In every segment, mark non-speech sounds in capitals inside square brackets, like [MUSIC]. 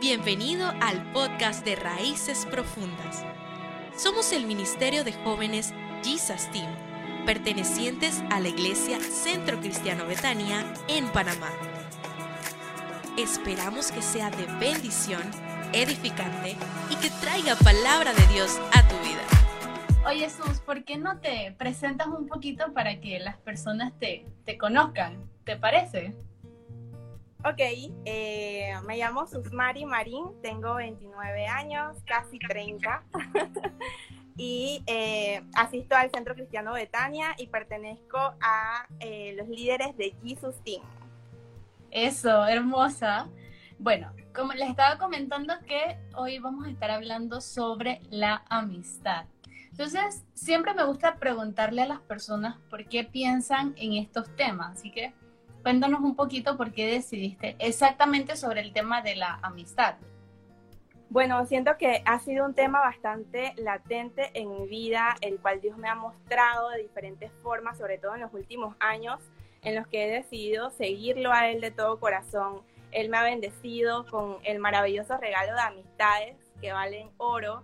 Bienvenido al podcast de Raíces Profundas. Somos el Ministerio de Jóvenes Jesus Team, pertenecientes a la Iglesia Centro Cristiano Betania en Panamá. Esperamos que sea de bendición, edificante y que traiga palabra de Dios a tu vida. Oye, Sus, ¿por qué no te presentas un poquito para que las personas te, te conozcan? ¿Te parece? Ok, eh, me llamo Susmari Marín, tengo 29 años, casi 30, [LAUGHS] y eh, asisto al Centro Cristiano Betania y pertenezco a eh, los líderes de Jesus Team. Eso, hermosa. Bueno, como les estaba comentando que hoy vamos a estar hablando sobre la amistad. Entonces, siempre me gusta preguntarle a las personas por qué piensan en estos temas, así que Cuéntanos un poquito por qué decidiste exactamente sobre el tema de la amistad. Bueno, siento que ha sido un tema bastante latente en mi vida, el cual Dios me ha mostrado de diferentes formas, sobre todo en los últimos años, en los que he decidido seguirlo a Él de todo corazón. Él me ha bendecido con el maravilloso regalo de amistades que valen oro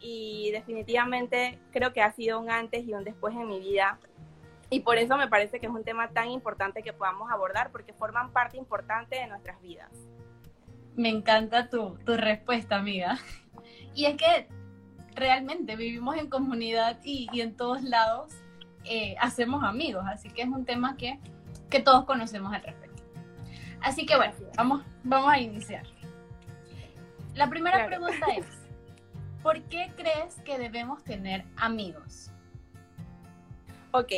y definitivamente creo que ha sido un antes y un después en mi vida y por eso me parece que es un tema tan importante que podamos abordar, porque forman parte importante de nuestras vidas. Me encanta tu, tu respuesta, amiga. Y es que realmente vivimos en comunidad y, y en todos lados eh, hacemos amigos, así que es un tema que, que todos conocemos al respecto. Así que bueno, vamos, vamos a iniciar. La primera pregunta es, ¿por qué crees que debemos tener amigos? Ok,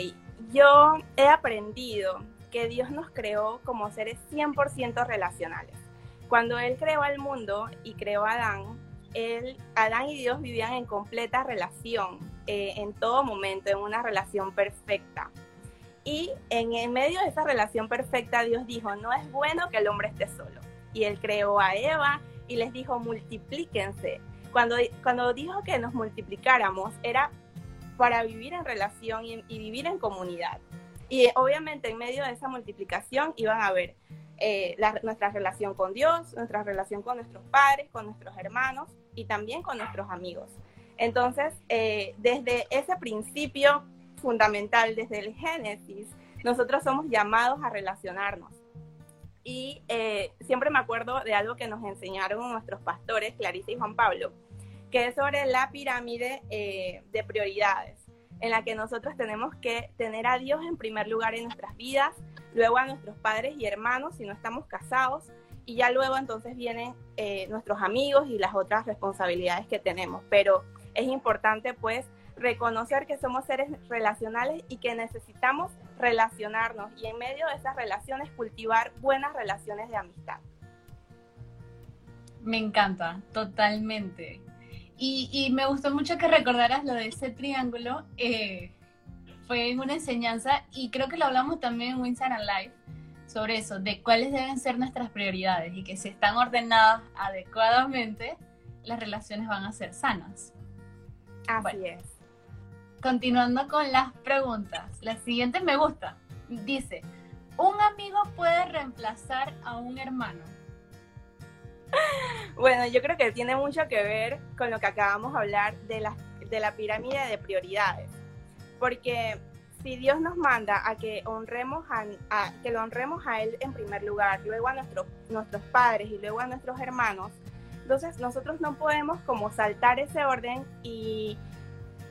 yo he aprendido que Dios nos creó como seres 100% relacionales. Cuando Él creó al mundo y creó a Adán, él, Adán y Dios vivían en completa relación, eh, en todo momento, en una relación perfecta. Y en, en medio de esa relación perfecta, Dios dijo, no es bueno que el hombre esté solo. Y Él creó a Eva y les dijo, multiplíquense. Cuando, cuando dijo que nos multiplicáramos, era para vivir en relación y, vivir en comunidad. Y obviamente en medio de esa multiplicación iban a ver eh, nuestra relación con Dios, nuestra relación con nuestros padres, con nuestros hermanos y también con nuestros amigos. Entonces, eh, desde ese principio fundamental, desde el Génesis, nosotros somos llamados a relacionarnos. Y eh, siempre me acuerdo de algo que nos enseñaron nuestros pastores, Clarice y Juan Pablo, que es sobre la pirámide eh, de prioridades, en la que nosotros tenemos que tener a Dios en primer lugar en nuestras vidas, luego a nuestros padres y hermanos si no estamos casados, y ya luego entonces vienen eh, nuestros amigos y las otras responsabilidades que tenemos. Pero es importante pues reconocer que somos seres relacionales y que necesitamos relacionarnos y en medio de esas relaciones cultivar buenas relaciones de amistad. Me encanta, totalmente. Y, me gustó mucho que recordaras lo de ese triángulo. Eh, fue una enseñanza y creo que lo hablamos también en Instagram Live sobre eso, de cuáles deben ser nuestras prioridades y que si están ordenadas adecuadamente, las relaciones van a ser sanas. Así es. Continuando con las preguntas. La siguiente me gusta. Dice, ¿un amigo puede reemplazar a un hermano? [LAUGHS] Bueno, yo creo que tiene mucho que ver con lo que acabamos de hablar de la, de la pirámide de prioridades. Porque si Dios nos manda a que honremos a, que lo honremos a Él en primer lugar, luego a nuestros nuestros padres y luego a nuestros hermanos, entonces nosotros no podemos como saltar ese orden y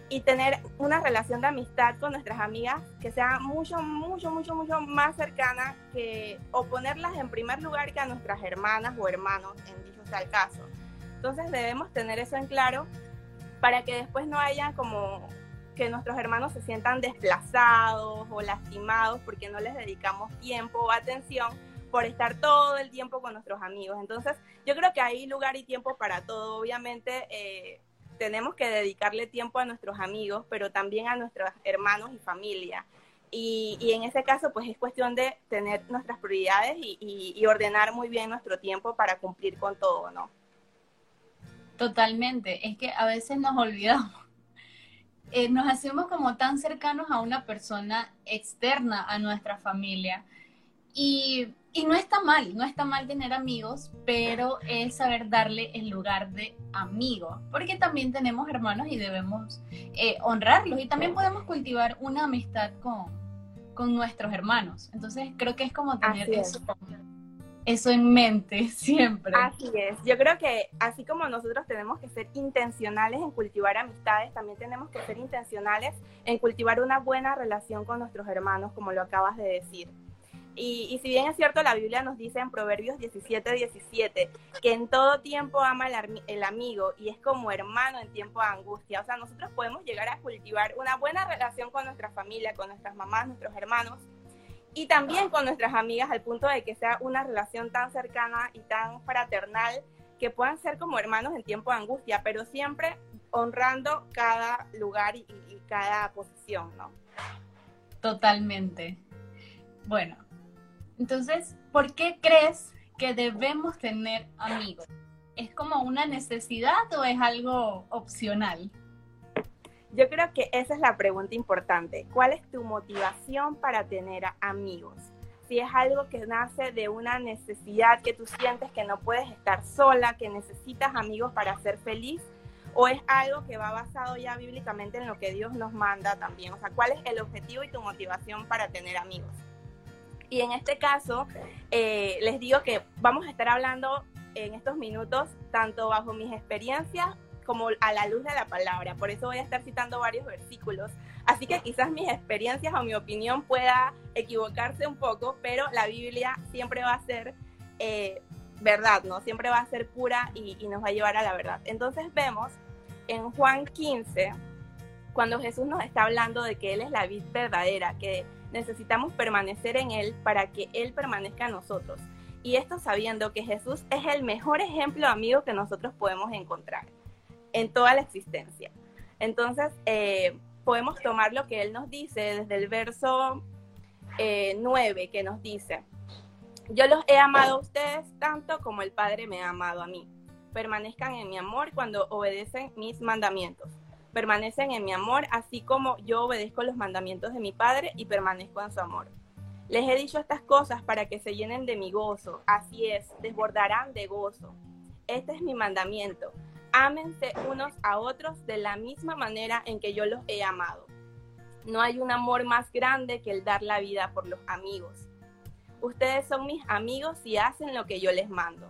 y tener una relación de amistad con nuestras amigas que sea mucho, mucho, mucho, mucho más cercana que o ponerlas en primer lugar que a nuestras hermanas o hermanos, en dicho sea caso. Entonces debemos tener eso en claro para que después no haya como que nuestros hermanos se sientan desplazados o lastimados porque no les dedicamos tiempo o atención por estar todo el tiempo con nuestros amigos. Entonces, yo creo que hay lugar y tiempo para todo. Obviamente, eh, tenemos que dedicarle tiempo a nuestros amigos, pero también a nuestros hermanos y familia. Y, en ese caso, pues es cuestión de tener nuestras prioridades y, ordenar muy bien nuestro tiempo para cumplir con todo, ¿no? Totalmente. Es que a veces nos olvidamos. [LAUGHS] Eh, nos hacemos como tan cercanos a una persona externa a nuestra familia. Y y no está mal, no está mal tener amigos, pero es saber darle el lugar de amigo, porque también tenemos hermanos y debemos eh, honrarlos y también podemos cultivar una amistad con, con nuestros hermanos. Entonces creo que es como tener eso, eso en mente [LAUGHS] siempre. Así es, yo creo que así como nosotros tenemos que ser intencionales en cultivar amistades, también tenemos que ser intencionales en cultivar una buena relación con nuestros hermanos, como lo acabas de decir. Y, si bien es cierto, la Biblia nos dice en Proverbios 17, 17, que en todo tiempo ama el, amigo y es como hermano en tiempo de angustia. O sea, nosotros podemos llegar a cultivar una buena relación con nuestra familia, con nuestras mamás, nuestros hermanos y también con nuestras amigas al punto de que sea una relación tan cercana y tan fraternal que puedan ser como hermanos en tiempo de angustia, pero siempre honrando cada lugar y, y cada posición, ¿no? Totalmente. Bueno, entonces, ¿por qué crees que debemos tener amigos? ¿Es como una necesidad o es algo opcional? Yo creo que esa es la pregunta importante. ¿Cuál es tu motivación para tener amigos? Si es algo que nace de una necesidad que tú sientes que no puedes estar sola, que necesitas amigos para ser feliz, o es algo que va basado ya bíblicamente en lo que Dios nos manda también. O sea, ¿cuál es el objetivo y tu motivación para tener amigos? Y en este caso, eh, les digo que vamos a estar hablando en estos minutos tanto bajo mis experiencias como a la luz de la palabra. Por eso voy a estar citando varios versículos. Así que quizás mis experiencias o mi opinión pueda equivocarse un poco, pero la Biblia siempre va a ser eh, verdad, ¿no? Siempre va a ser pura y, y nos va a llevar a la verdad. Entonces vemos en Juan 15, cuando Jesús nos está hablando de que Él es la vid verdadera, que necesitamos permanecer en Él para que Él permanezca en nosotros. Y esto sabiendo que Jesús es el mejor ejemplo amigo que nosotros podemos encontrar en toda la existencia. Entonces, eh, podemos tomar lo que Él nos dice desde el verso 9, eh, que nos dice, yo los he amado a ustedes tanto como el Padre me ha amado a mí. Permanezcan en mi amor cuando obedecen mis mandamientos permanecen en mi amor, así como yo obedezco los mandamientos de mi Padre y permanezco en su amor. Les he dicho estas cosas para que se llenen de mi gozo, así es, desbordarán de gozo. Este es mi mandamiento. Ámense unos a otros de la misma manera en que yo los he amado. No hay un amor más grande que el dar la vida por los amigos. Ustedes son mis amigos y hacen lo que yo les mando.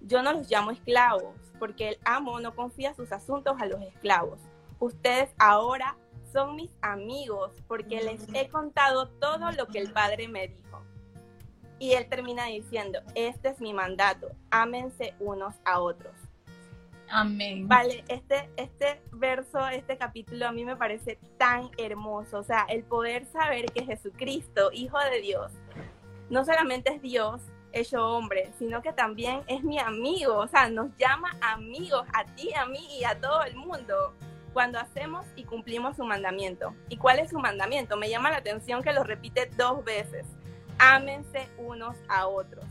Yo no los llamo esclavos, porque el amo no confía sus asuntos a los esclavos ustedes ahora son mis amigos porque les he contado todo lo que el Padre me dijo. Y él termina diciendo, este es mi mandato, ámense unos a otros. Amén. Vale, este, este verso, este capítulo a mí me parece tan hermoso. O sea, el poder saber que Jesucristo, Hijo de Dios, no solamente es Dios hecho hombre, sino que también es mi amigo. O sea, nos llama amigos a ti, a mí y a todo el mundo cuando hacemos y cumplimos su mandamiento. ¿Y cuál es su mandamiento? Me llama la atención que lo repite dos veces. Ámense unos a otros.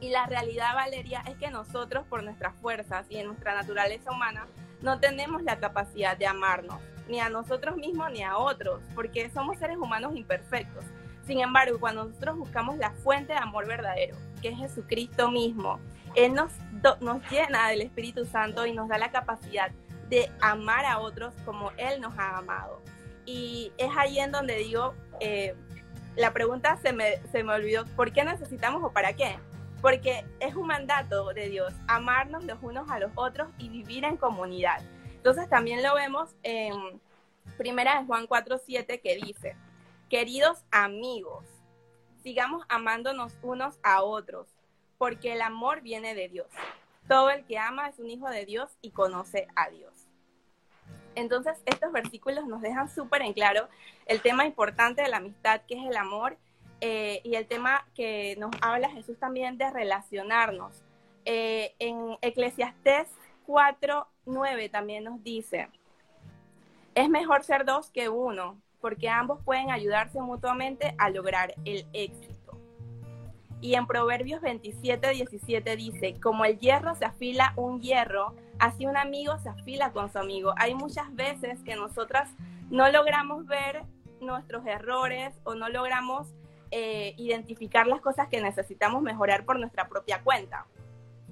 Y la realidad, Valeria, es que nosotros por nuestras fuerzas y en nuestra naturaleza humana no tenemos la capacidad de amarnos, ni a nosotros mismos ni a otros, porque somos seres humanos imperfectos. Sin embargo, cuando nosotros buscamos la fuente de amor verdadero, que es Jesucristo mismo, Él nos, nos llena del Espíritu Santo y nos da la capacidad de amar a otros como Él nos ha amado. Y es ahí en donde digo, eh, la pregunta se me, se me olvidó, ¿por qué necesitamos o para qué? Porque es un mandato de Dios, amarnos los unos a los otros y vivir en comunidad. Entonces también lo vemos en Primera de Juan 4.7 que dice, queridos amigos, sigamos amándonos unos a otros, porque el amor viene de Dios. Todo el que ama es un hijo de Dios y conoce a Dios. Entonces, estos versículos nos dejan súper en claro el tema importante de la amistad, que es el amor, eh, y el tema que nos habla Jesús también de relacionarnos. Eh, en Eclesiastés 4.9 también nos dice, es mejor ser dos que uno, porque ambos pueden ayudarse mutuamente a lograr el éxito. Y en Proverbios 27, 17 dice, como el hierro se afila un hierro, así un amigo se afila con su amigo. Hay muchas veces que nosotras no logramos ver nuestros errores o no logramos eh, identificar las cosas que necesitamos mejorar por nuestra propia cuenta.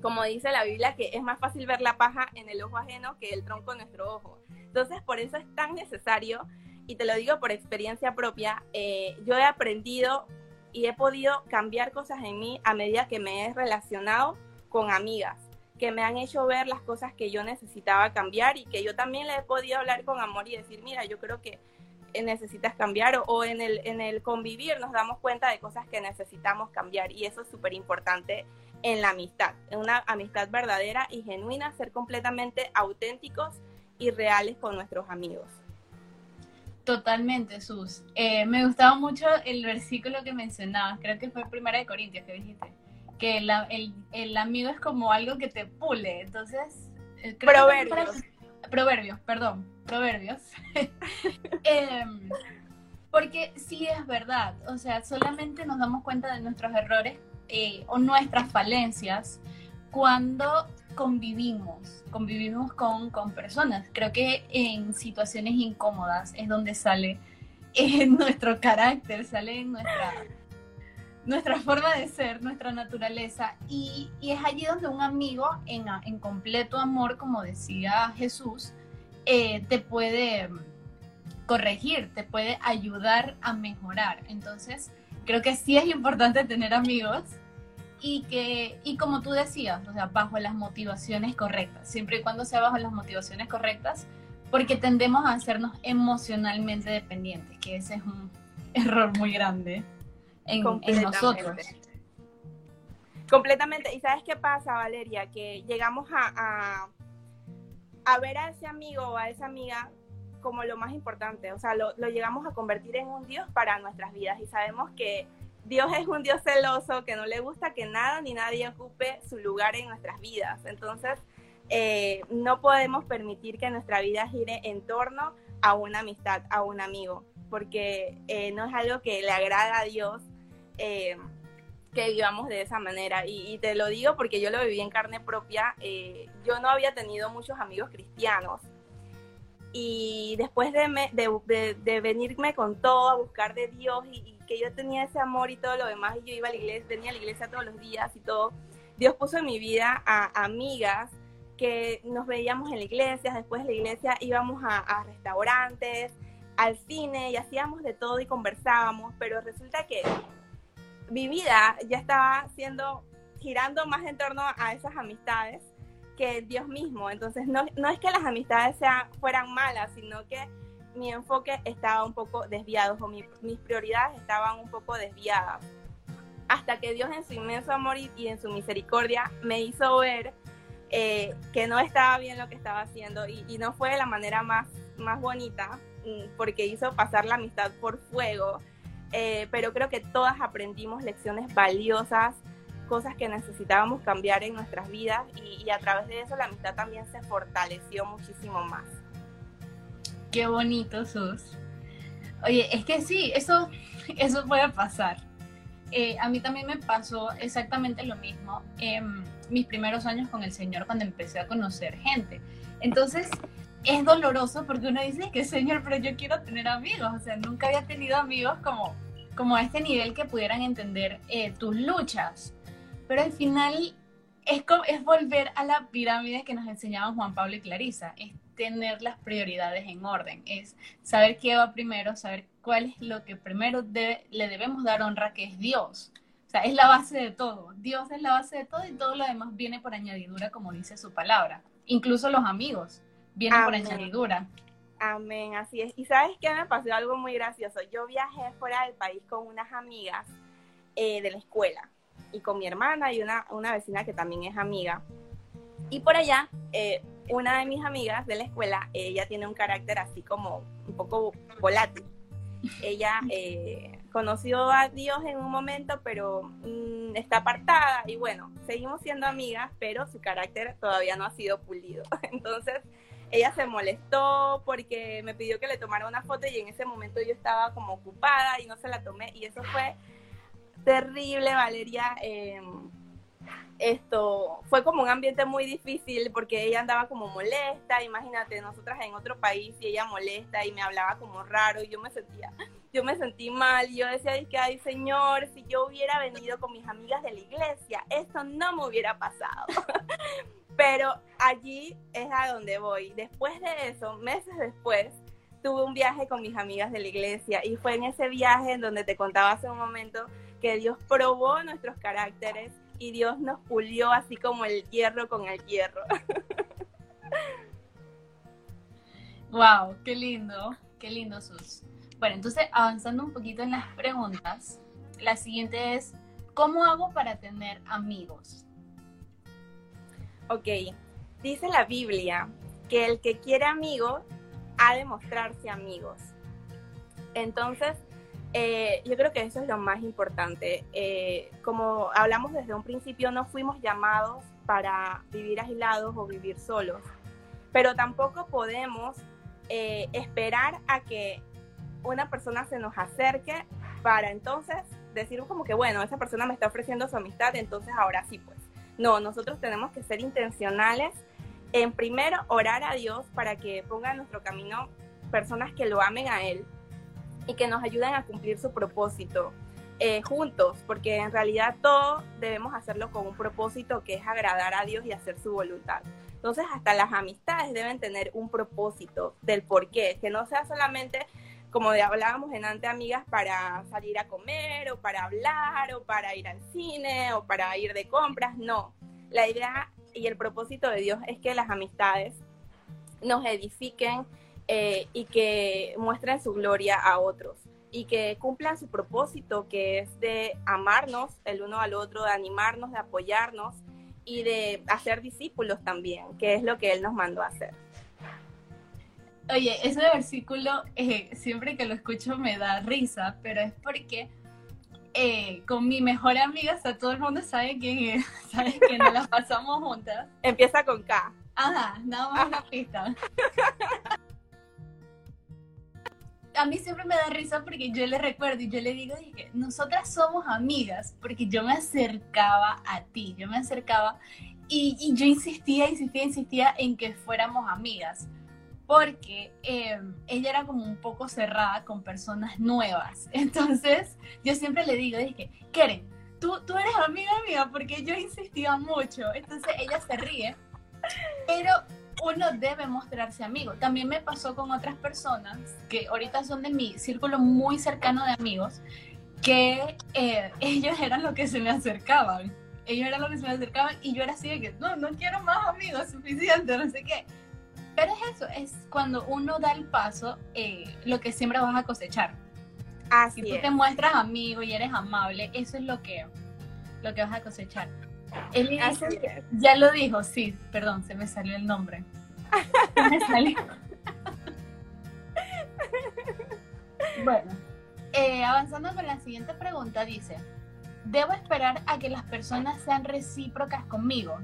Como dice la Biblia, que es más fácil ver la paja en el ojo ajeno que el tronco en nuestro ojo. Entonces, por eso es tan necesario, y te lo digo por experiencia propia, eh, yo he aprendido y he podido cambiar cosas en mí a medida que me he relacionado con amigas que me han hecho ver las cosas que yo necesitaba cambiar y que yo también le he podido hablar con amor y decir, mira, yo creo que necesitas cambiar o, en, el, en el convivir nos damos cuenta de cosas que necesitamos cambiar y eso es súper importante en la amistad, en una amistad verdadera y genuina, ser completamente auténticos y reales con nuestros amigos. Totalmente, Sus. Eh, me gustaba mucho el versículo que mencionabas, creo que fue Primera de Corintios que dijiste, que el, el, amigo es como algo que te pule, entonces... Eh, proverbios. proverbios, perdón, proverbios. [LAUGHS] Em, porque sí es verdad, o sea, solamente nos damos cuenta de nuestros errores eh, o nuestras falencias cuando convivimos, convivimos con, con, personas. Creo que en situaciones incómodas es donde sale [LAUGHS] en nuestro carácter, sale en nuestra, nuestra [LAUGHS] forma de ser, nuestra naturaleza. Y, es allí donde un amigo en, en, completo amor, como decía Jesús, eh, te puede corregir, te puede ayudar a mejorar. Entonces, creo que sí es importante tener amigos y que, y como tú decías, o sea, bajo las motivaciones correctas, siempre y cuando sea bajo las motivaciones correctas, porque tendemos a hacernos emocionalmente dependientes, que ese es un [LAUGHS] error muy grande en, nosotros. Completamente. ¿Y sabes qué pasa, Valeria? Que llegamos a, a, ver a ese amigo o a esa amiga como lo más importante, o sea, lo, lo llegamos a convertir en un Dios para nuestras vidas y sabemos que Dios es un Dios celoso que no le gusta que nada ni nadie ocupe su lugar en nuestras vidas. Entonces, eh, no podemos permitir que nuestra vida gire en torno a una amistad, a un amigo, porque eh, no es algo que le agrada a Dios eh, que vivamos de esa manera. Y, te lo digo porque yo lo viví en carne propia. yo no había tenido muchos amigos cristianos. Y después de, de, venirme con todo a buscar de Dios y que yo tenía ese amor y todo lo demás, y yo iba a la iglesia, venía a la iglesia todos los días y todo, Dios puso en mi vida a amigas que nos veíamos en la iglesia, después de la iglesia íbamos a, restaurantes, al cine y hacíamos de todo y conversábamos, pero resulta que mi vida ya estaba siendo, girando más en torno a esas amistades que Dios mismo. Entonces no, no es que las amistades sean, fueran malas, sino que mi enfoque estaba un poco desviado o mis prioridades estaban un poco desviadas. Hasta que Dios en su inmenso amor y, en su misericordia me hizo ver eh, que no estaba bien lo que estaba haciendo y, no fue de la manera más, más bonita mm, porque hizo pasar la amistad por fuego. Eh, pero creo que todas aprendimos lecciones valiosas, cosas que necesitábamos cambiar en nuestras vidas y a través de eso la amistad también se fortaleció muchísimo más. Qué bonito sos. Oye, es que sí, eso, [LAUGHS] eso puede pasar. Eh, a mí también me pasó exactamente lo mismo en mis primeros años con el Señor cuando empecé a conocer gente. Entonces, es doloroso porque uno dice que Señor, pero yo quiero tener amigos. O sea, nunca había tenido amigos como, como a este nivel que pudieran entender eh, tus luchas. Pero al final es, es volver a la pirámide que nos enseñaban Juan Pablo y Clarisa. Es tener las prioridades en orden, es saber qué va primero, saber cuál es lo que primero le debemos dar honra, que es Dios. O sea, es la base de todo. Dios es la base de todo y todo lo demás viene por añadidura, como dice su palabra. Incluso los amigos vienen por añadidura. Amén, así es. Y sabes que me pasó algo muy gracioso. Yo viajé fuera del país con unas amigas eh, de la escuela y con mi hermana y una, una vecina que también es amiga. Y por allá eh, una de mis amigas de la escuela, ella tiene un carácter así como un poco volátil. Ella [LAUGHS] eh, conoció a Dios en un momento, pero mm, está apartada y bueno, seguimos siendo amigas, pero su carácter todavía no ha sido pulido. [LAUGHS] Entonces, ella se molestó porque me pidió que le tomara una foto y en ese momento yo estaba como ocupada y no se la tomé y eso fue terrible, Valeria. Eh, esto fue como un ambiente muy difícil porque ella andaba como molesta, imagínate, nosotras en otro país y ella molesta y me hablaba como raro y yo me sentía yo me sentí mal. Yo decía, que, ay, Señor, si yo hubiera venido con mis amigas de la iglesia, esto no me hubiera pasado. [LAUGHS] Pero allí es a donde voy. Después de eso, meses después, tuve un viaje con mis amigas de la iglesia y fue en ese viaje en donde te contaba hace un momento que Dios probó nuestros caracteres y Dios nos pulió así como el hierro con el hierro. [LAUGHS] Wow, qué lindo, qué lindo Sus. Bueno, entonces avanzando un poquito en las preguntas, la siguiente es, ¿cómo hago para tener amigos? Ok, dice la Biblia que el que quiere amigos ha de mostrarse amigos. Entonces, eh, yo creo que eso es lo más importante. Eh, como hablamos desde un principio, no fuimos llamados para vivir aislados o vivir solos, pero tampoco podemos eh, esperar a que una persona se nos acerque para entonces decir como que, bueno, esa persona me está ofreciendo su amistad, entonces ahora sí, pues. No, nosotros tenemos que ser intencionales en primero orar a Dios para que ponga en nuestro camino personas que lo amen a Él y que nos ayuden a cumplir su propósito eh, juntos, porque en realidad todo debemos hacerlo con un propósito que es agradar a Dios y hacer su voluntad. Entonces hasta las amistades deben tener un propósito del por qué, que no sea solamente como de hablábamos en ante amigas para salir a comer o para hablar o para ir al cine o para ir de compras, no. La idea y el propósito de Dios es que las amistades nos edifiquen eh, y que muestren su gloria a otros y que cumplan su propósito que es de amarnos el uno al otro, de animarnos, de apoyarnos y de hacer discípulos también, que es lo que Él nos mandó a hacer. Oye, ese versículo eh, siempre que lo escucho me da risa, pero es porque eh, con mi mejor amiga, o sea, todo el mundo sabe quién es, [LAUGHS] sabe que nos las pasamos juntas. Empieza con K. Ajá, nada más una pista. A mí siempre me da risa porque yo le recuerdo y yo le digo que nosotras somos amigas, porque yo me acercaba a ti, yo me acercaba y, y yo insistía, insistía, insistía en que fuéramos amigas porque em, ella era como un poco cerrada con personas nuevas. [LAUGHS] Entonces, yo siempre le digo, dije, Keren, tú, tú eres amiga mía porque yo insistía mucho. Entonces, ella se ríe, pero uno debe mostrarse amigo. También me pasó con otras personas que ahorita son de mi círculo muy cercano de amigos, que eh, [LAUGHS] ellos eran los que se me acercaban. Ellos eran los que se me acercaban y yo era así de que, no, no quiero más amigos, suficiente, no sé qué. Pero es eso, es cuando uno da el paso, eh, lo que siempre vas a cosechar. Así si tú te muestras amigo y eres amable, eso es lo que, lo que vas a cosechar. Él ya lo dijo, sí, perdón, se me salió el nombre. Se me salió. [LAUGHS] bueno, eh, avanzando con la siguiente pregunta, dice, ¿debo esperar a que las personas sean recíprocas conmigo?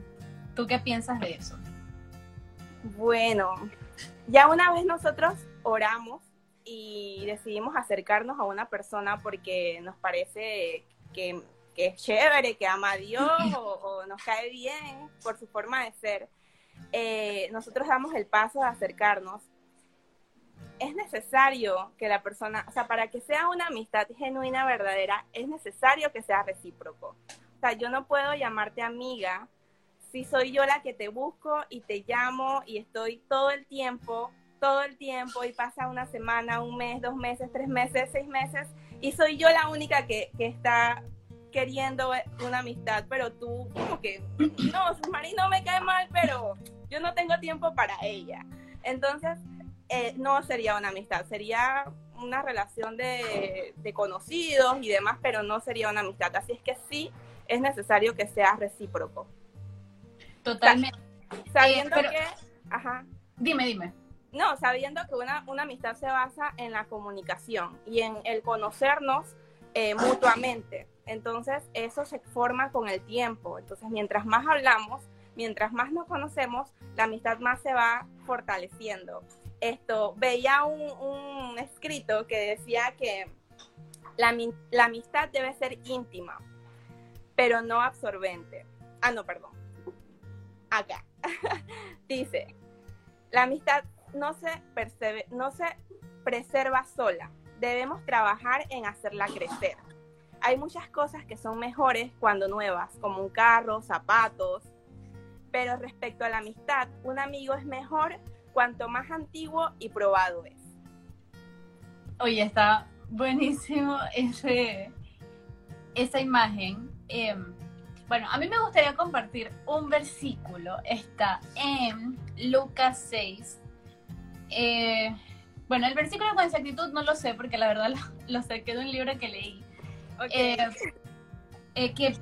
¿Tú qué piensas de eso? Bueno, ya una vez nosotros oramos y decidimos acercarnos a una persona porque nos parece que, es chévere, que ama a Dios o, nos cae bien por su forma de ser, eh, nosotros damos el paso de acercarnos. Es necesario que la persona, o sea, para que sea una amistad genuina, verdadera, es necesario que sea recíproco. O sea, yo no puedo llamarte amiga si soy yo la que te busco y te llamo y estoy todo el tiempo, todo el tiempo y pasa una semana, un mes, dos meses, tres meses, seis meses y soy yo la única que, está queriendo una amistad, pero tú como que, no, su marido me cae mal, pero yo no tengo tiempo para ella. Entonces, eh, no sería una amistad, sería una relación de, de, conocidos y demás, pero no sería una amistad. Así es que sí es necesario que sea recíproco. Totalmente. Sabiendo eh, que, ajá. Dime, dime. No, sabiendo que una, amistad se basa en la comunicación y en el conocernos eh, mutuamente. Entonces, eso se forma con el tiempo. Entonces, mientras más hablamos, mientras más nos conocemos, la amistad más se va fortaleciendo. Esto, veía un, un escrito que decía que la, la amistad debe ser íntima, pero no absorbente. Ah, no, perdón acá. [LAUGHS] Dice, la amistad no se, no se preserva sola, debemos trabajar en hacerla crecer. Hay muchas cosas que son mejores cuando nuevas, como un carro, zapatos, pero respecto a la amistad, un amigo es mejor cuanto más antiguo y probado es. Oye, está buenísimo ese, esa imagen. Em, bueno, a mí me gustaría compartir un versículo. Está en Lucas 6. Eh, bueno, el versículo con exactitud no lo sé porque la verdad [LAUGHS] lo, saqué de un libro que leí. Eh, eh, que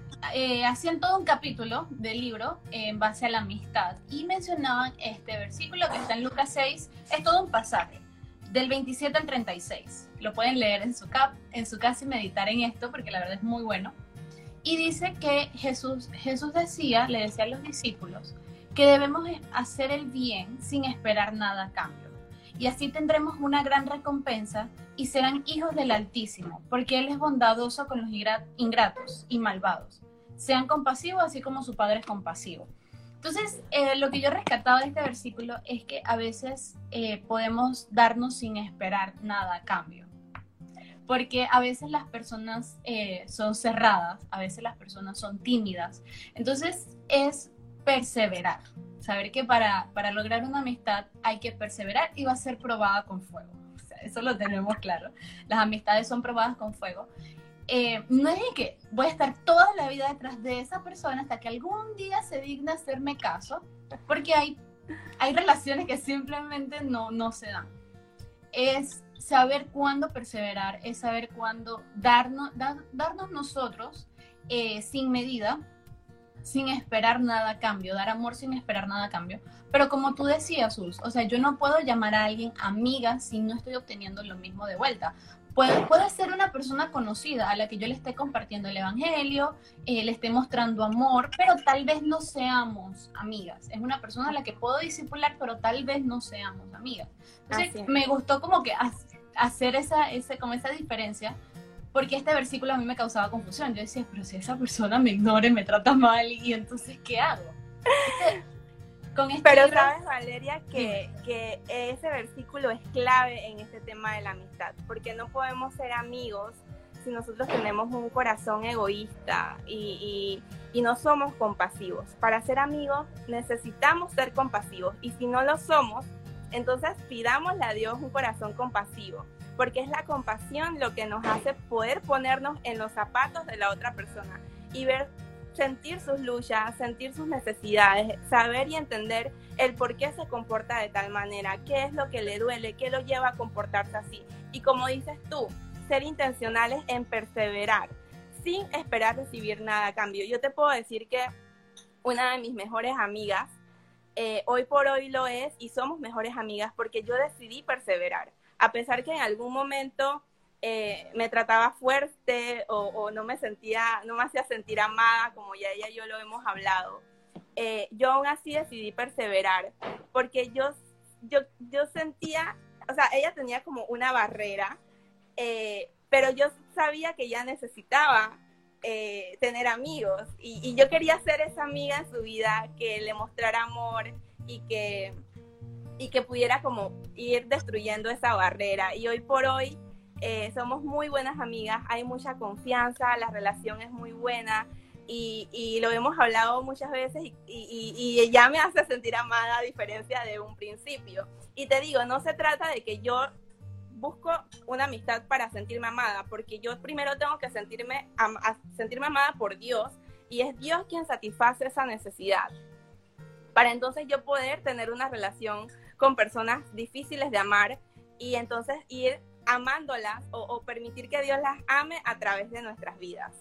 hacían todo un capítulo del libro en base a la amistad y mencionaban este versículo que está en Lucas 6. Es todo un pasaje del 27 al 36. Lo pueden leer en su, cap, en su casa y meditar en esto porque la verdad es muy bueno. Y dice que Jesús, Jesús decía, le decía a los discípulos, que debemos hacer el bien sin esperar nada a cambio. Y así tendremos una gran recompensa y serán hijos del Altísimo, porque Él es bondadoso con los ingratos y malvados. Sean compasivos así como su Padre es compasivo. Entonces, eh, lo que yo rescataba de este versículo es que a veces eh, podemos darnos sin esperar nada a cambio. Porque a veces las personas eh, son cerradas, a veces las personas son tímidas. Entonces, es perseverar. Saber que para, para lograr una amistad hay que perseverar y va a ser probada con fuego. eso lo tenemos claro. Las amistades son probadas con fuego. Eh, no es que voy a estar toda la vida detrás de esa persona hasta que algún día se digna hacerme caso, porque hay, hay relaciones que simplemente no, no se dan. Es saber cuándo perseverar, es saber cuándo darnos, darnos nosotros eh, sin medida, sin esperar nada a cambio, dar amor sin esperar nada a cambio. Pero como tú decías, Sus, o sea, yo no puedo llamar a alguien amiga si no estoy obteniendo lo mismo de vuelta. Puede, puede, ser una persona conocida a la que yo le esté compartiendo el Evangelio, eh, le esté mostrando amor, pero tal vez no seamos amigas. Es una persona a la que puedo disipular, pero tal vez no seamos amigas. Entonces, me gustó como que hacer esa, ese, como esa diferencia, porque este versículo a mí me causaba confusión. Yo decía, pero si esa persona me ignore, me trata mal, y entonces, ¿qué hago? [LAUGHS] Este, pero sabes, Valeria, que, que, ese versículo es clave en este tema de la amistad, porque no podemos ser amigos si nosotros tenemos un corazón egoísta y, y, y, no somos compasivos. Para ser amigos necesitamos ser compasivos y si no lo somos, entonces pidámosle a Dios un corazón compasivo, porque es la compasión lo que nos hace poder ponernos en los zapatos de la otra persona y ver sentir sus luchas, sentir sus necesidades, saber y entender el por qué se comporta de tal manera, qué es lo que le duele, qué lo lleva a comportarse así. Y como dices tú, ser intencionales en perseverar, sin esperar recibir nada a cambio. Yo te puedo decir que una de mis mejores amigas, eh, hoy por hoy lo es y somos mejores amigas porque yo decidí perseverar. A pesar que en algún momento eh, me trataba fuerte o, no me sentía, no me hacía sentir amada, como ya ella y yo lo hemos hablado. Eh, yo aún así decidí perseverar, porque yo, yo, yo sentía, o sea, ella tenía como una barrera, eh, pero yo sabía que ella necesitaba tener amigos y, y, yo quería ser esa amiga en su vida que le mostrara amor y que, y que pudiera como ir destruyendo esa barrera. Y hoy por hoy eh, somos muy buenas amigas, hay mucha confianza, la relación es muy buena y, lo hemos hablado muchas veces y, y, ella me hace sentir amada a diferencia de un principio. Y te digo, no se trata de que yo busco una amistad para sentirme amada, porque yo primero tengo que sentirme, sentirme amada por Dios y es Dios quien satisface esa necesidad. Para entonces yo poder tener una relación con personas difíciles de amar y entonces ir amándolas o, permitir que Dios las ame a través de nuestras vidas.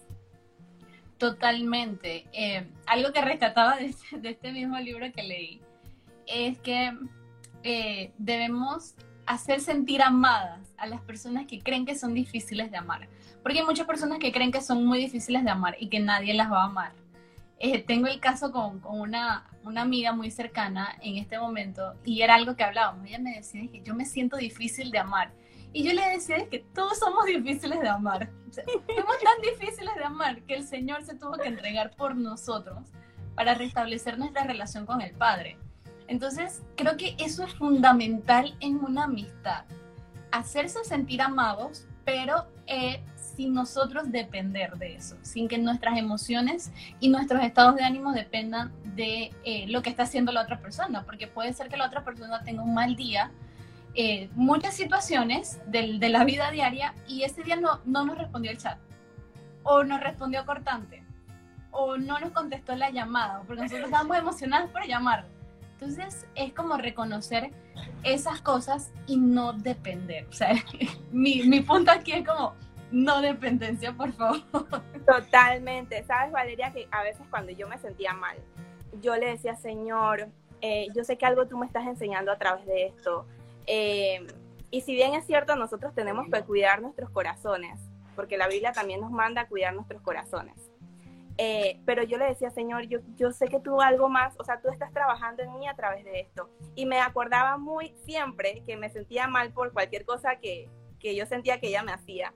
Totalmente. Eh, algo que rescataba este, de, este mismo libro que leí es que eh, debemos hacer sentir amadas a las personas que creen que son difíciles de amar. Porque hay muchas personas que creen que son muy difíciles de amar y que nadie las va a amar. Eh, tengo el caso con, con una, una, amiga muy cercana en este momento y era algo que hablábamos. Ella me decía que yo me siento difícil de amar. Y yo le decía que todos somos difíciles de amar. somos tan difíciles de amar que el Señor se tuvo que entregar por nosotros para restablecer nuestra relación con el Padre. Entonces, creo que eso es fundamental en una amistad. hacerse sentir amados, pero eh, sin nosotros depender de eso, sin que nuestras emociones y nuestros estados de ánimo dependan de eh, lo que está haciendo la otra persona, porque puede ser que la otra persona tenga un mal día, eh, muchas situaciones de, de, la vida diaria y ese día no, no nos respondió el chat, o nos respondió cortante, o no nos contestó la llamada, porque nosotros [LAUGHS] estábamos emocionados por llamar. Entonces es como reconocer esas cosas y no depender. O sea, [LAUGHS] mi, mi punto aquí es como no dependencia, por favor. Totalmente. Sabes, Valeria, que a veces cuando yo me sentía mal, yo le decía, Señor, eh, yo sé que algo tú me estás enseñando a través de esto. Eh, y si bien es cierto, nosotros tenemos que cuidar nuestros corazones, porque la Biblia también nos manda a cuidar nuestros corazones. Eh, pero yo le decía, Señor, yo, yo sé que tú algo más, o sea, tú estás trabajando en mí a través de esto. Y me acordaba muy siempre que me sentía mal por cualquier cosa que, que yo sentía que ella me hacía.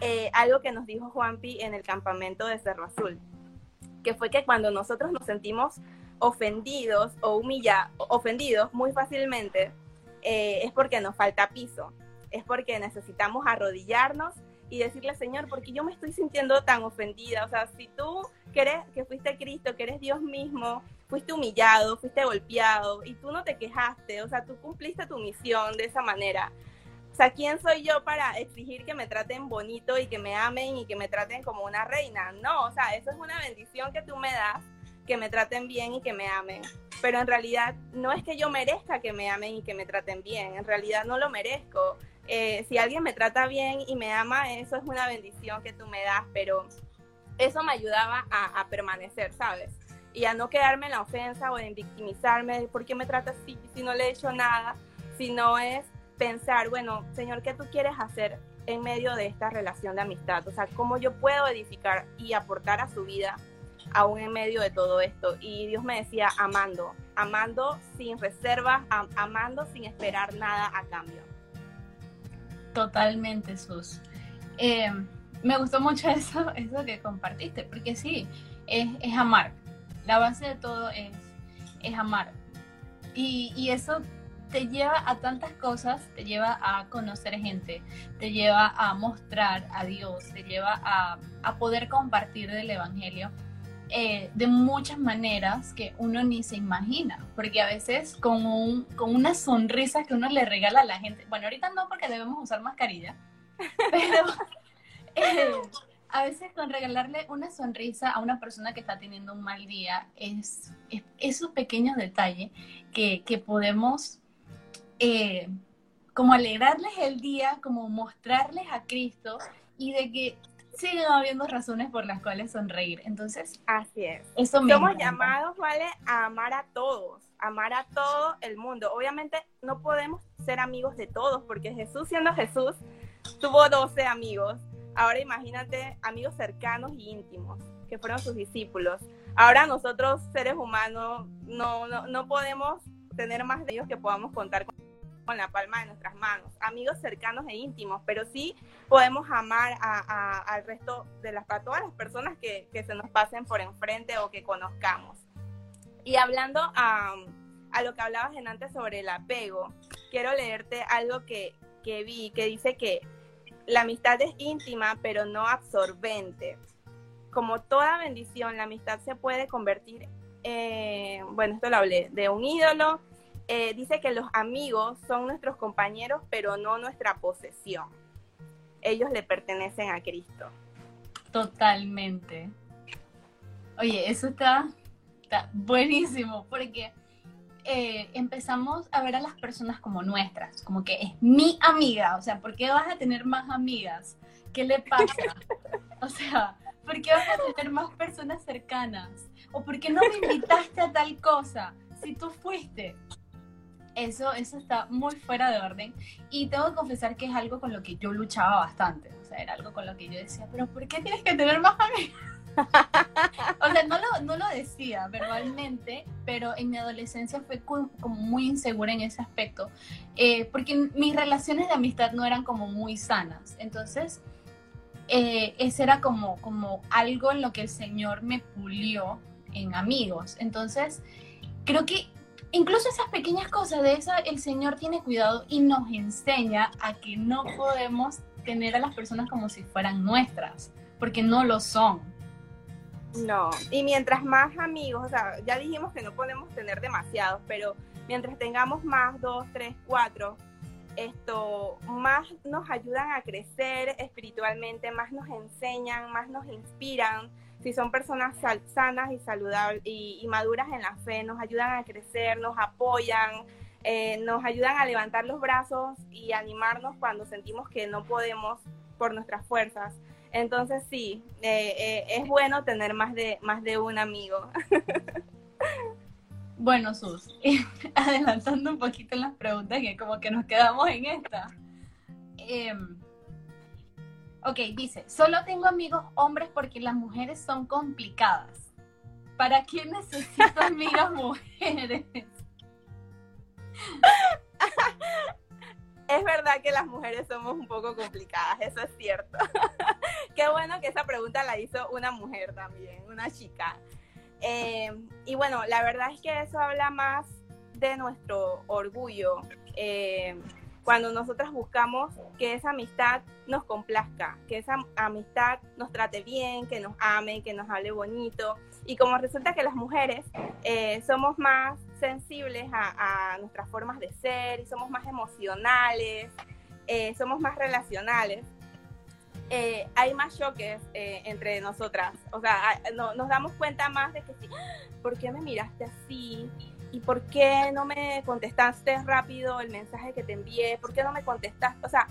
Eh, algo que nos dijo Juanpi en el campamento de Cerro Azul, que fue que cuando nosotros nos sentimos ofendidos o humillados, ofendidos muy fácilmente, eh, es porque nos falta piso, es porque necesitamos arrodillarnos y decirle, Señor, porque yo me estoy sintiendo tan ofendida. O sea, si tú crees que fuiste Cristo, que eres Dios mismo, fuiste humillado, fuiste golpeado y tú no te quejaste, o sea, tú cumpliste tu misión de esa manera. O sea, ¿quién soy yo para exigir que me traten bonito y que me amen y que me traten como una reina? No, o sea, eso es una bendición que tú me das, que me traten bien y que me amen. Pero en realidad no es que yo merezca que me amen y que me traten bien, en realidad no lo merezco. Eh, si alguien me trata bien y me ama, eso es una bendición que tú me das, pero eso me ayudaba a, permanecer, ¿sabes? Y a no quedarme en la ofensa o en victimizarme, ¿por qué me trata así si no le he hecho nada? Si no es pensar, bueno, Señor, ¿qué tú quieres hacer en medio de esta relación de amistad? O sea, ¿cómo yo puedo edificar y aportar a su vida aún en medio de todo esto? Y Dios me decía, amando, amando sin reservas, amando sin esperar nada a cambio. Totalmente, Sus. Eh, me gustó mucho [LAUGHS] eso, eso que compartiste, porque sí, es, es amar. La base de todo es, es amar. Y, y eso te lleva a tantas cosas, te lleva a conocer gente, te lleva a mostrar a Dios, te lleva a, a poder compartir del Evangelio eh, de muchas maneras que uno ni se imagina, porque a veces con, un, con una sonrisa que uno le regala a la gente, bueno, ahorita no porque debemos usar mascarilla, [LAUGHS] pero eh, a veces con regalarle una sonrisa a una persona que está teniendo un mal día es, es esos pequeños detalles que, que podemos eh, como alegrarles el día, como mostrarles a Cristo y de que siguen habiendo razones por las cuales sonreír. Entonces, así es. Eso Somos llamados, ¿vale? A amar a todos, amar a todo el mundo. Obviamente no podemos ser amigos de todos porque Jesús siendo Jesús tuvo 12 amigos. Ahora imagínate amigos cercanos y íntimos que fueron sus discípulos. Ahora nosotros seres humanos no, no, no podemos tener más de ellos que podamos contar con con la palma de nuestras manos, amigos cercanos e íntimos, pero sí podemos amar al resto de las, a todas las personas que, se nos pasen por enfrente o que conozcamos. Y hablando a, lo que hablabas en antes sobre el apego, quiero leerte algo que, vi, que dice que la amistad es íntima, pero no absorbente. Como toda bendición, la amistad se puede convertir, bueno, esto lo hablé, de un ídolo eh, dice que los amigos son nuestros compañeros, pero no nuestra posesión. Ellos le pertenecen a Cristo. Totalmente. Oye, eso está, buenísimo, porque eh, empezamos a ver a las personas como nuestras, como que es mi amiga, o sea, ¿por qué vas a tener más amigas? ¿Qué le pasa? O sea, ¿por qué vas a tener más personas cercanas? ¿O por qué no me invitaste a tal cosa? Si tú fuiste, eso, eso está muy fuera de orden. Y tengo que confesar que es algo con lo que yo luchaba bastante. O sea, era algo con lo que yo decía, pero ¿por qué tienes que tener más amigos? [LAUGHS] o sea, no lo, no lo decía verbalmente, pero en mi adolescencia fue como muy insegura en ese aspecto, eh, porque mis relaciones de amistad no eran como muy sanas. Entonces, eh, ese era como, como algo en lo que el Señor me pulió en amigos. Entonces, creo que incluso esas pequeñas cosas de esa, el Señor tiene cuidado y nos enseña a que no podemos tener a las personas como si fueran nuestras, porque no lo son. No, y mientras más amigos, o sea, ya dijimos que no podemos tener demasiados, pero mientras tengamos más, dos, tres, cuatro, esto más nos ayudan a crecer espiritualmente, más nos enseñan, más nos inspiran. Si son personas sanas y saludables y, maduras en la fe, nos ayudan a crecer, nos apoyan, eh, nos ayudan a levantar los brazos y animarnos cuando sentimos que no podemos por nuestras fuerzas. Entonces sí, eh, eh, es bueno tener más de, más de un amigo. [LAUGHS] Bueno, Sus, [LAUGHS] adelantando un poquito en las preguntas, que como que nos quedamos en esta. Em, ok, dice, solo tengo amigos hombres porque las mujeres son complicadas. ¿Para qué necesito [LAUGHS] amigas mujeres? Es verdad que las mujeres somos un poco complicadas, eso es cierto. [LAUGHS] Qué bueno que esa pregunta la hizo una mujer también, una chica. Eh, y bueno, la verdad es que eso habla más de nuestro orgullo. Eh, cuando nosotras buscamos que esa amistad nos complazca, que esa amistad nos trate bien, que nos ame, que nos hable bonito. Y como resulta que las mujeres eh, somos más sensibles a, nuestras formas de ser y somos más emocionales, somos más relacionales, eh, hay más choques eh, entre nosotras. O sea, nos damos cuenta más de que sí, ¿por qué me miraste así? ¿Y por qué no me contestaste rápido el mensaje que te envié? ¿Por qué no me contestaste? O sea,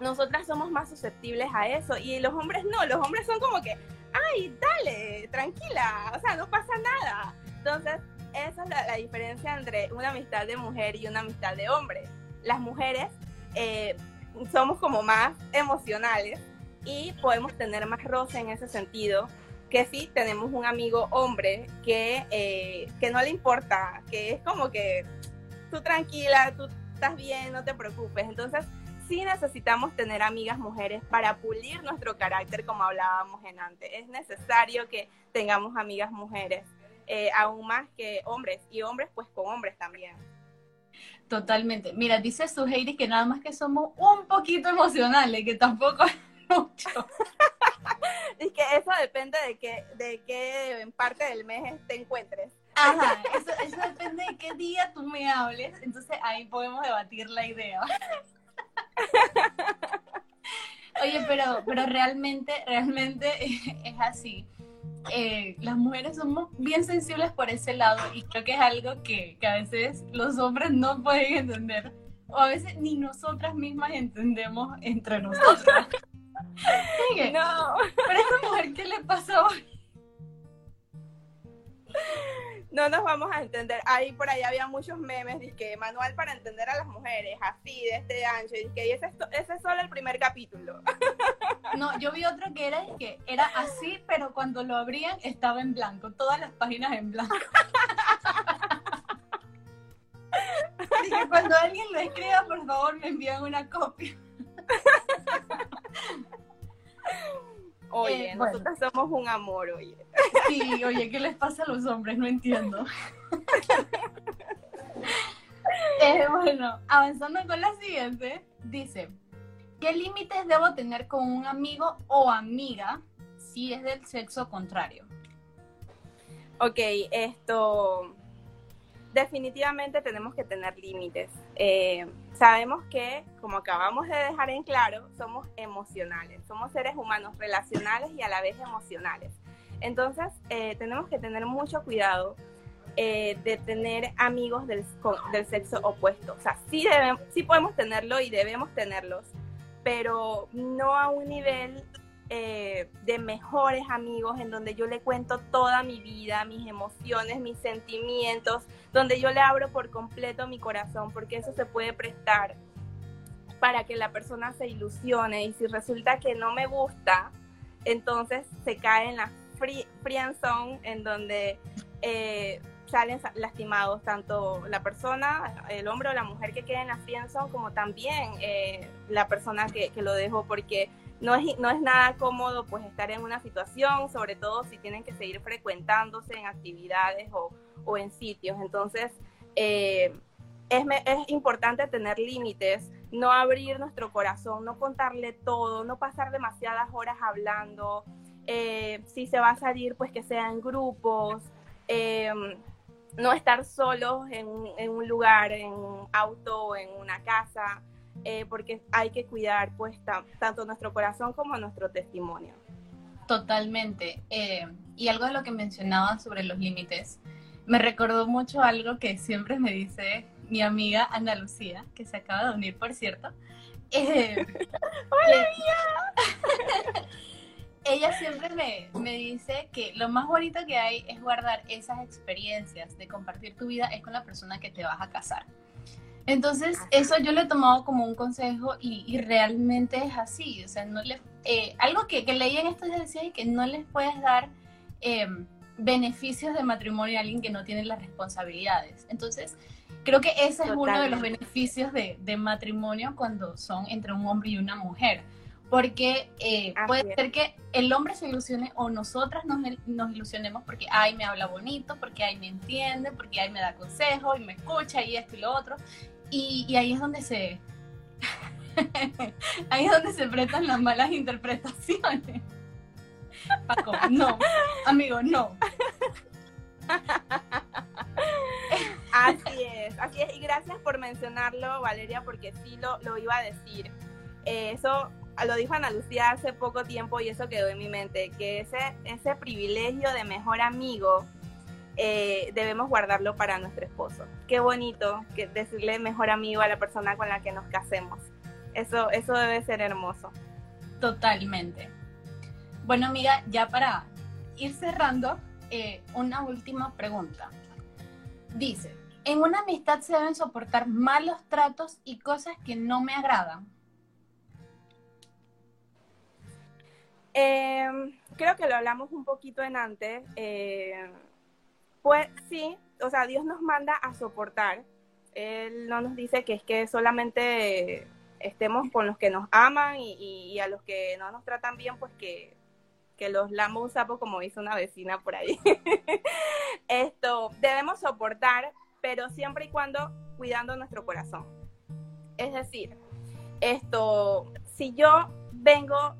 nosotras somos más susceptibles a eso y los hombres no, los hombres son como que, ay, dale, tranquila, o sea, no pasa nada. Entonces, esa es la, diferencia entre una amistad de mujer y una amistad de hombre. Las mujeres eh, somos como más emocionales y podemos tener más roce en ese sentido que si tenemos un amigo hombre que, eh, que no le importa, que es como que tú tranquila, tú estás bien, no te preocupes. Entonces, sí necesitamos tener amigas mujeres para pulir nuestro carácter, como hablábamos en antes. Es necesario que tengamos amigas mujeres, eh, aún más que hombres, y hombres pues con hombres también. Totalmente. Mira, dice su Heidi que nada más que somos un poquito emocionales, que tampoco [LAUGHS] es mucho. [LAUGHS] y que eso depende de qué, de qué parte del mes te encuentres. Ajá, eso, eso depende de qué día tú me hables, entonces ahí podemos debatir la idea. [LAUGHS] Oye, pero, pero realmente, realmente [LAUGHS] es así. Eh, las mujeres somos bien sensibles por ese lado y creo que es algo que, a veces los hombres no pueden entender o a veces ni nosotras mismas entendemos entre nosotras. No. Pero esta mujer, ¿qué le pasó no nos vamos a entender. Ahí por ahí había muchos memes, que manual para entender a las mujeres, así, de este ancho, y que ese, ese es solo el primer capítulo. [LAUGHS] No, yo vi otro que era que era así, pero cuando lo abrían estaba en blanco, todas las páginas en blanco. [LAUGHS] Así que cuando alguien lo escriba, por favor, me envían una copia. [LAUGHS] Oye, eh, nosotros somos un amor, oye. Sí, oye, ¿qué les pasa a los hombres? No entiendo. [LAUGHS] Eh, bueno, avanzando con la siguiente, dice, ¿qué límites debo tener con un amigo o amiga si es del sexo contrario? Ok, esto definitivamente tenemos que tener límites. Eh, sabemos que, como acabamos de dejar en claro, somos emocionales, somos seres humanos relacionales y a la vez emocionales. Entonces, eh, tenemos que tener mucho cuidado eh, de tener amigos del, del, sexo opuesto. O sea, sí, debemos, sí podemos tenerlo y debemos tenerlos, pero no a un nivel eh, de mejores amigos en donde yo le cuento toda mi vida, mis emociones, mis sentimientos, donde yo le abro por completo mi corazón, porque eso se puede prestar para que la persona se ilusione y si resulta que no me gusta, entonces se cae en la free, en donde eh, salen lastimados tanto la persona, el hombre o la mujer que quede en la zone como también eh, la persona que, que lo dejó porque no es, no es nada cómodo pues estar en una situación, sobre todo si tienen que seguir frecuentándose en actividades o, o en sitios. Entonces, eh, es, es importante tener límites, no abrir nuestro corazón, no contarle todo, no pasar demasiadas horas hablando. Eh, si se va a salir, pues que sea en grupos, em, no estar solos en, un lugar, en un auto, en una casa, eh, porque hay que cuidar pues tanto nuestro corazón como nuestro testimonio. Totalmente. Eh, y algo de lo que mencionaba sobre los límites, me recordó mucho algo que siempre me dice mi amiga Ana Lucía, que se acaba de unir, por cierto. Eh, [LAUGHS] ¡Hola, [LAUGHS] ella siempre me, me, dice que lo más bonito que hay es guardar esas experiencias de compartir tu vida es con la persona que te vas a casar. Entonces, eso yo lo he tomado como un consejo y, y realmente es así. O sea, no le, eh, algo que, que, leí en esto decía que no les puedes dar em, beneficios de matrimonio a alguien que no tiene las responsabilidades. Entonces, creo que ese es uno de los beneficios de, de, matrimonio cuando son entre un hombre y una mujer. Porque eh, puede ser que el hombre se ilusione o nosotras nos, nos, ilusionemos porque, ay, me habla bonito, porque, ay, me entiende, porque, ay, me da consejos y me escucha y esto y lo otro. Y, y ahí es donde se... [LAUGHS] ahí es donde se prestan las malas interpretaciones. Paco, no. Amigo, no. Así es, así es. Y gracias por mencionarlo, Valeria, porque sí lo, lo iba a decir. Eh, eso lo dijo Ana Lucía hace poco tiempo y eso quedó en mi mente, que ese, ese privilegio de mejor amigo eh, debemos guardarlo para nuestro esposo. Qué bonito que decirle mejor amigo a la persona con la que nos casemos. Eso, eso debe ser hermoso. Totalmente. Bueno, amiga, ya para ir cerrando, eh, una última pregunta. Dice, en una amistad se deben soportar malos tratos y cosas que no me agradan. Em, creo que lo hablamos un poquito en antes. Eh, pues sí, o sea, Dios nos manda a soportar. Él no nos dice que es que solamente estemos con los que nos aman y, a los que no nos tratan bien, pues que, que los lamo un sapo, como dice una vecina por ahí. [LAUGHS] Esto, debemos soportar, pero siempre y cuando cuidando nuestro corazón. Es decir, esto, si yo vengo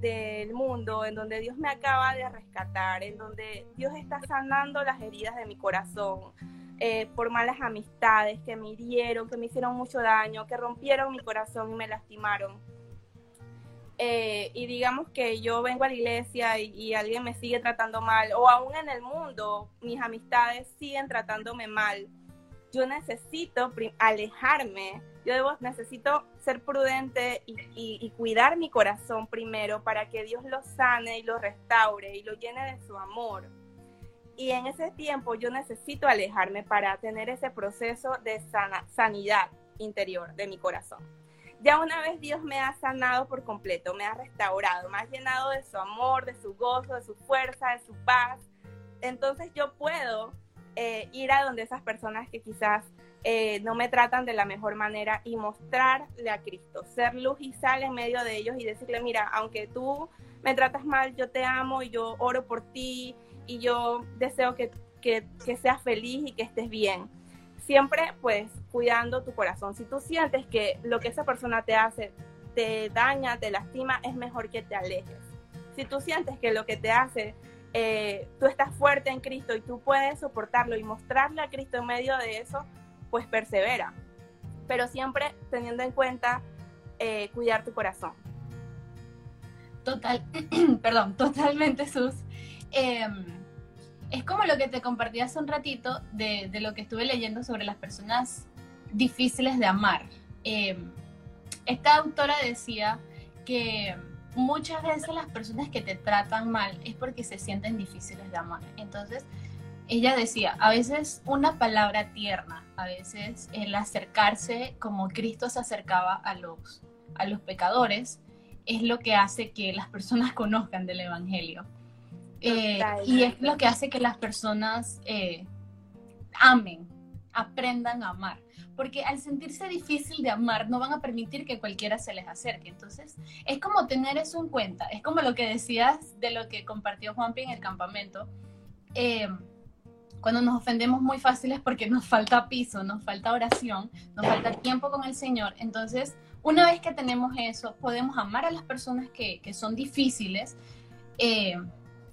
del, mundo, en donde Dios me acaba de rescatar, en donde Dios está sanando las heridas de mi corazón, eh, por malas amistades que me que me hicieron mucho daño, que rompieron mi corazón y me lastimaron. Eh, y digamos que yo vengo a la iglesia y, y, alguien me sigue tratando mal, o aún en el mundo mis amistades siguen tratándome mal, yo necesito alejarme yo debo, necesito ser prudente y, cuidar mi corazón primero para que Dios lo sane y lo restaure y lo llene de su amor. Y en ese tiempo yo necesito alejarme para tener ese proceso de sanidad interior de mi corazón. Ya una vez Dios me ha sanado por completo, me ha restaurado, me ha llenado de su amor, de su gozo, de su fuerza, de su paz, entonces yo puedo eh, ir a donde esas personas que quizás eh, no me tratan de la mejor manera y mostrarle a Cristo, ser luz y sal en medio de ellos y decirle, mira, aunque tú me tratas mal, yo te amo y yo oro por ti y yo deseo que, que, seas feliz y que estés bien. Siempre pues cuidando tu corazón. Si tú sientes que lo que esa persona te hace te daña, te lastima, es mejor que te alejes. Si tú sientes que lo que te hace eh, tú estás fuerte en Cristo y tú puedes soportarlo y mostrarle a Cristo en medio de eso, pues persevera, pero siempre teniendo en cuenta eh, cuidar tu corazón. Total, [CLEARS THROAT] perdón, [LAUGHS] totalmente Sus. Em, es como lo que te compartí hace un ratito de, lo que estuve leyendo sobre las personas difíciles de amar. Em, esta autora decía que muchas veces las personas que te tratan mal es porque se sienten difíciles de amar. Entonces, ella decía, a veces una palabra tierna, a veces el acercarse como Cristo se acercaba a los, a los pecadores, es lo que hace que las personas [LAUGHS] conozcan del Evangelio. Eh, y es lo que hace que las personas eh, amen, aprendan a amar. Porque al sentirse difícil de amar, no van a permitir que cualquiera se les acerque. Entonces, es como tener eso en cuenta. Es como lo que decías de lo que compartió Juanpi en el campamento. Eh, Cuando nos ofendemos muy fácil es porque nos falta piso, nos falta oración, nos falta tiempo con el Señor. Entonces, una vez que tenemos eso, podemos amar a las personas que, que son difíciles eh,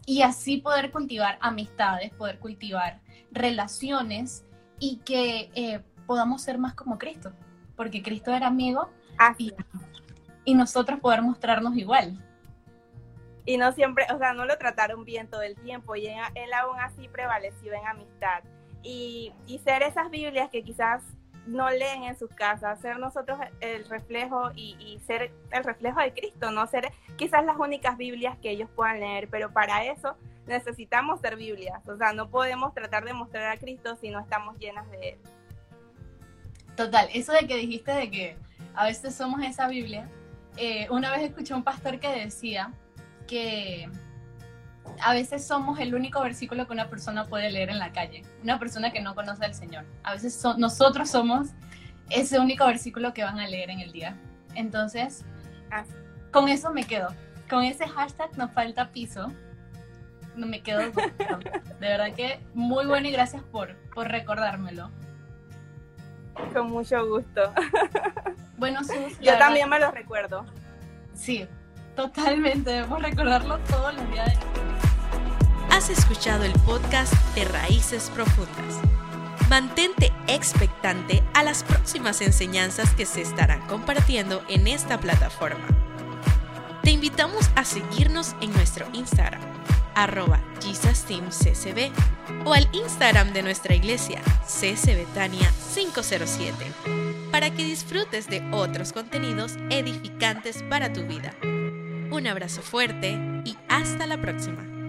y así poder cultivar amistades, poder cultivar relaciones y que eh, podamos ser más como Cristo, porque Cristo era amigo y, y, nosotros poder mostrarnos igual. Y no siempre, o sea, no lo trataron bien todo el tiempo y él aún así prevaleció en amistad. Y, y ser esas Biblias que quizás no leen en sus casas, ser nosotros el reflejo y, ser el reflejo de Cristo, no ser quizás las únicas Biblias que ellos puedan leer, pero para eso necesitamos ser Biblias, o sea, no podemos tratar de mostrar a Cristo si no estamos llenas de Él. Total, eso de que dijiste de que a veces somos esa Biblia, eh, una vez escuché a un pastor que decía que a veces somos el único versículo que una persona puede leer en la calle, una persona que no conoce al Señor. A veces nosotros somos ese único versículo que van a leer en el día. Entonces, con eso me quedo. Con ese hashtag nos falta piso. No me quedo. [LAUGHS] De verdad que muy bueno y gracias por, por recordármelo. Con mucho gusto. Bueno, Sus, Yo también me lo recuerdo. Sí, totalmente. Debemos recordarlo todos los días. Has escuchado el podcast de Raíces Profundas. Mantente expectante a las próximas enseñanzas que se estarán compartiendo en esta plataforma. Te invitamos a seguirnos en nuestro Instagram, arroba JesusTeamCCB, o al Instagram de nuestra iglesia, CCBetania 507, para que disfrutes de otros contenidos edificantes para tu vida. Un abrazo fuerte y hasta la próxima.